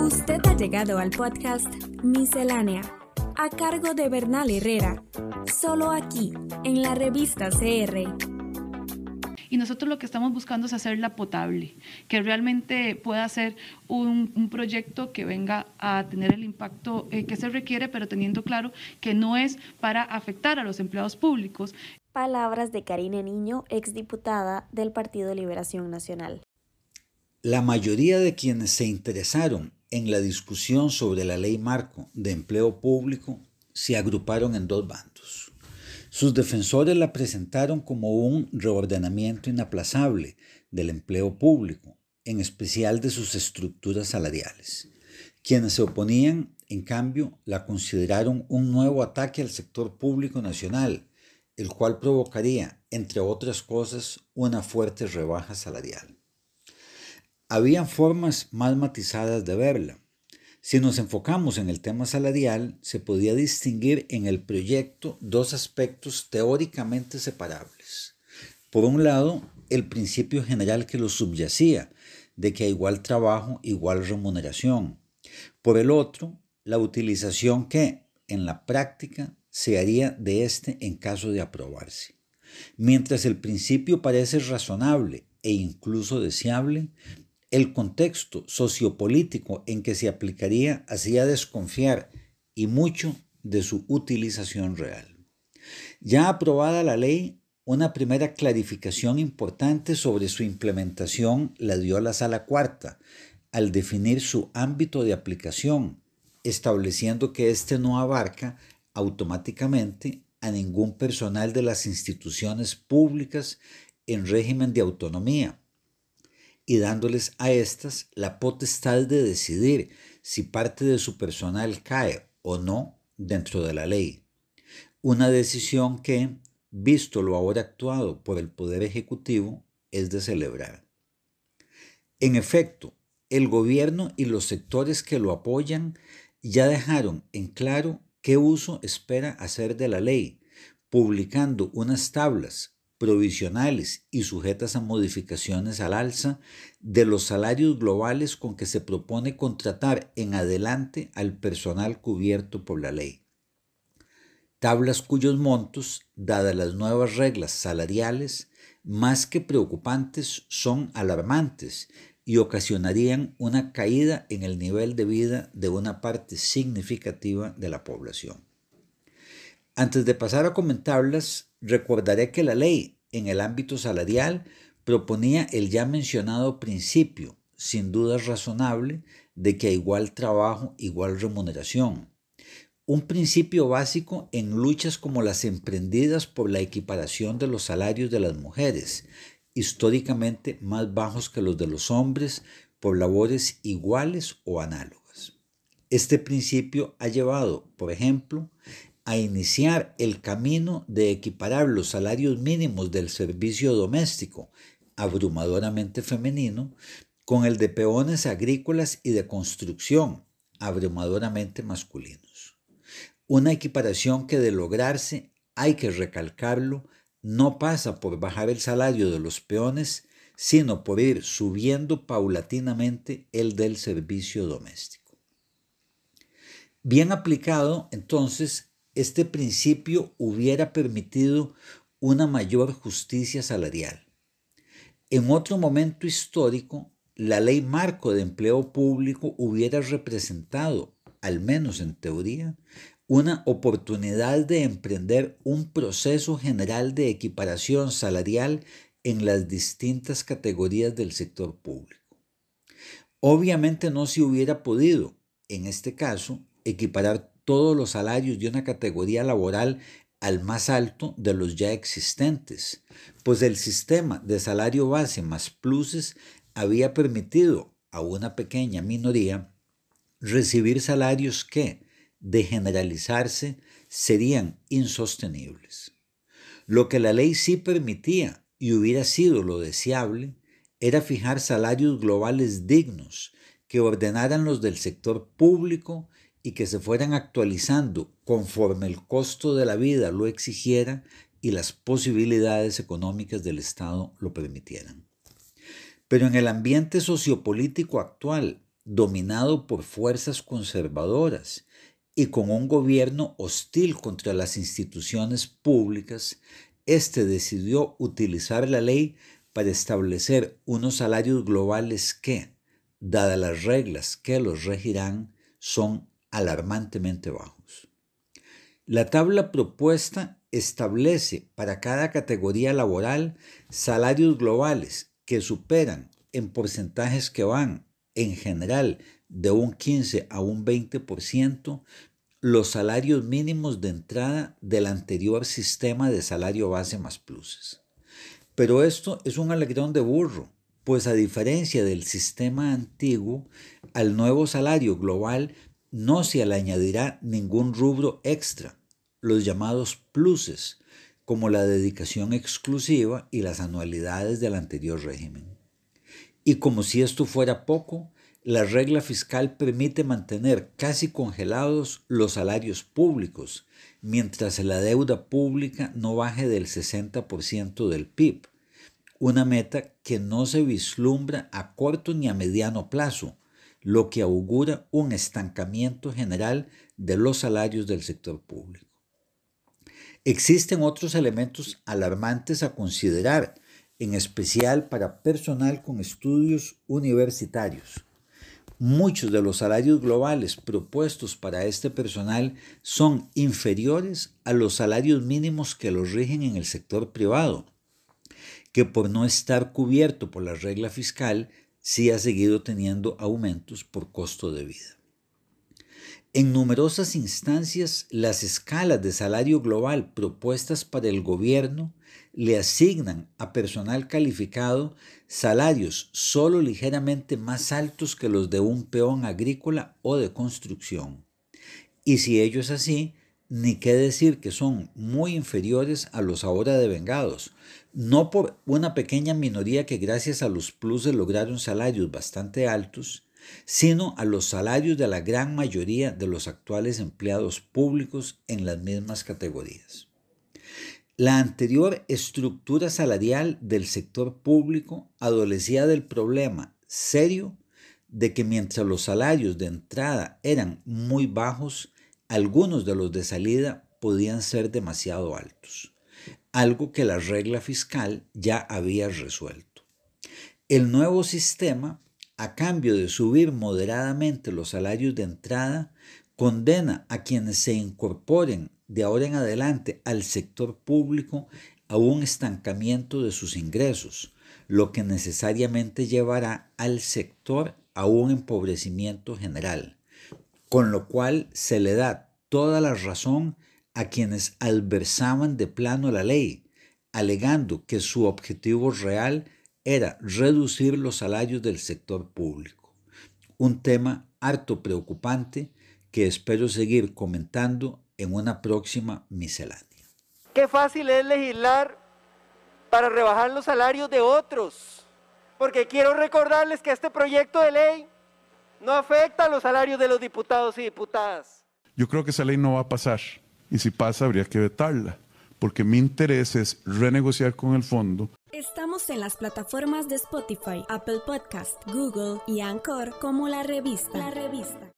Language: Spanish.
Usted ha llegado al podcast Miscelánea, a cargo de Bernal Herrera, solo aquí, en la revista CR. Y nosotros lo que estamos buscando es hacerla potable, que realmente pueda ser un, proyecto que venga a tener el impacto eh, que se requiere, pero teniendo claro que no es para afectar a los empleados públicos. Palabras de Karine Niño, exdiputada del Partido Liberación Nacional. La mayoría de quienes se interesaron en la discusión sobre la ley marco de empleo público se agruparon en dos bandos. Sus defensores la presentaron como un reordenamiento inaplazable del empleo público, en especial de sus estructuras salariales. Quienes se oponían, en cambio, la consideraron un nuevo ataque al sector público nacional, el cual provocaría, entre otras cosas, una fuerte rebaja salarial. Habían formas más matizadas de verla. Si nos enfocamos en el tema salarial, se podía distinguir en el proyecto dos aspectos teóricamente separables. Por un lado, el principio general que lo subyacía, de que a igual trabajo, igual remuneración. Por el otro, la utilización que, en la práctica, se haría de este en caso de aprobarse. Mientras el principio parece razonable e incluso deseable, el contexto sociopolítico en que se aplicaría hacía desconfiar y mucho de su utilización real. Ya aprobada la ley, una primera clarificación importante sobre su implementación la dio la Sala Cuarta al definir su ámbito de aplicación, estableciendo que éste no abarca automáticamente a ningún personal de las instituciones públicas en régimen de autonomía, y dándoles a éstas la potestad de decidir si parte de su personal cae o no dentro de la ley. Una decisión que, visto lo ahora actuado por el Poder Ejecutivo, es de celebrar. En efecto, el gobierno y los sectores que lo apoyan ya dejaron en claro qué uso espera hacer de la ley, publicando unas tablas provisionales y sujetas a modificaciones al alza de los salarios globales con que se propone contratar en adelante al personal cubierto por la ley. Tablas cuyos montos, dadas las nuevas reglas salariales, más que preocupantes, son alarmantes y ocasionarían una caída en el nivel de vida de una parte significativa de la población. Antes de pasar a comentarlas, recordaré que la ley en el ámbito salarial proponía el ya mencionado principio, sin duda razonable, de que a igual trabajo, igual remuneración. Un principio básico en luchas como las emprendidas por la equiparación de los salarios de las mujeres, históricamente más bajos que los de los hombres, por labores iguales o análogas. Este principio ha llevado, por ejemplo, a iniciar el camino de equiparar los salarios mínimos del servicio doméstico, abrumadoramente femenino, con el de peones agrícolas y de construcción, abrumadoramente masculinos. Una equiparación que de lograrse, hay que recalcarlo, no pasa por bajar el salario de los peones, sino por ir subiendo paulatinamente el del servicio doméstico. Bien aplicado, entonces, este principio hubiera permitido una mayor justicia salarial. En otro momento histórico, la ley marco de empleo público hubiera representado, al menos en teoría, una oportunidad de emprender un proceso general de equiparación salarial en las distintas categorías del sector público. Obviamente no se hubiera podido, en este caso, equiparar todos los salarios de una categoría laboral al más alto de los ya existentes, pues el sistema de salario base más pluses había permitido a una pequeña minoría recibir salarios que, de generalizarse, serían insostenibles. Lo que la ley sí permitía y hubiera sido lo deseable era fijar salarios globales dignos que ordenaran los del sector público y que se fueran actualizando conforme el costo de la vida lo exigiera y las posibilidades económicas del Estado lo permitieran. Pero en el ambiente sociopolítico actual, dominado por fuerzas conservadoras y con un gobierno hostil contra las instituciones públicas, este decidió utilizar la ley para establecer unos salarios globales que, dadas las reglas que los regirán, son alarmantemente bajos. La tabla propuesta establece para cada categoría laboral salarios globales que superan en porcentajes que van, en general, de un 15 a un 20% los salarios mínimos de entrada del anterior sistema de salario base más pluses. Pero esto es un alegrón de burro, pues a diferencia del sistema antiguo, al nuevo salario global no se le añadirá ningún rubro extra, los llamados pluses, como la dedicación exclusiva y las anualidades del anterior régimen. Y como si esto fuera poco, la regla fiscal permite mantener casi congelados los salarios públicos, mientras la deuda pública no baje del 60% del PIB, una meta que no se vislumbra a corto ni a mediano plazo, lo que augura un estancamiento general de los salarios del sector público. Existen otros elementos alarmantes a considerar, en especial para personal con estudios universitarios. Muchos de los salarios globales propuestos para este personal son inferiores a los salarios mínimos que los rigen en el sector privado, que por no estar cubierto por la regla fiscal sí ha seguido teniendo aumentos por costo de vida. En numerosas instancias, las escalas de salario global propuestas para el gobierno le asignan a personal calificado salarios solo ligeramente más altos que los de un peón agrícola o de construcción. Y si ello es así, ni qué decir que son muy inferiores a los ahora devengados, no por una pequeña minoría que gracias a los pluses lograron salarios bastante altos, sino a los salarios de la gran mayoría de los actuales empleados públicos en las mismas categorías. La anterior estructura salarial del sector público adolecía del problema serio de que mientras los salarios de entrada eran muy bajos, algunos de los de salida podían ser demasiado altos, algo que la regla fiscal ya había resuelto. El nuevo sistema, a cambio de subir moderadamente los salarios de entrada, condena a quienes se incorporen de ahora en adelante al sector público a un estancamiento de sus ingresos, lo que necesariamente llevará al sector a un empobrecimiento general con lo cual se le da toda la razón a quienes adversaban de plano la ley, alegando que su objetivo real era reducir los salarios del sector público. Un tema harto preocupante que espero seguir comentando en una próxima miscelánea. Qué fácil es legislar para rebajar los salarios de otros, porque quiero recordarles que este proyecto de ley no afecta a los salarios de los diputados y diputadas. Yo creo que esa ley no va a pasar y si pasa habría que vetarla, porque mi interés es renegociar con el fondo. Estamos en las plataformas de Spotify, Apple Podcast, Google y Anchor como la revista. La revista.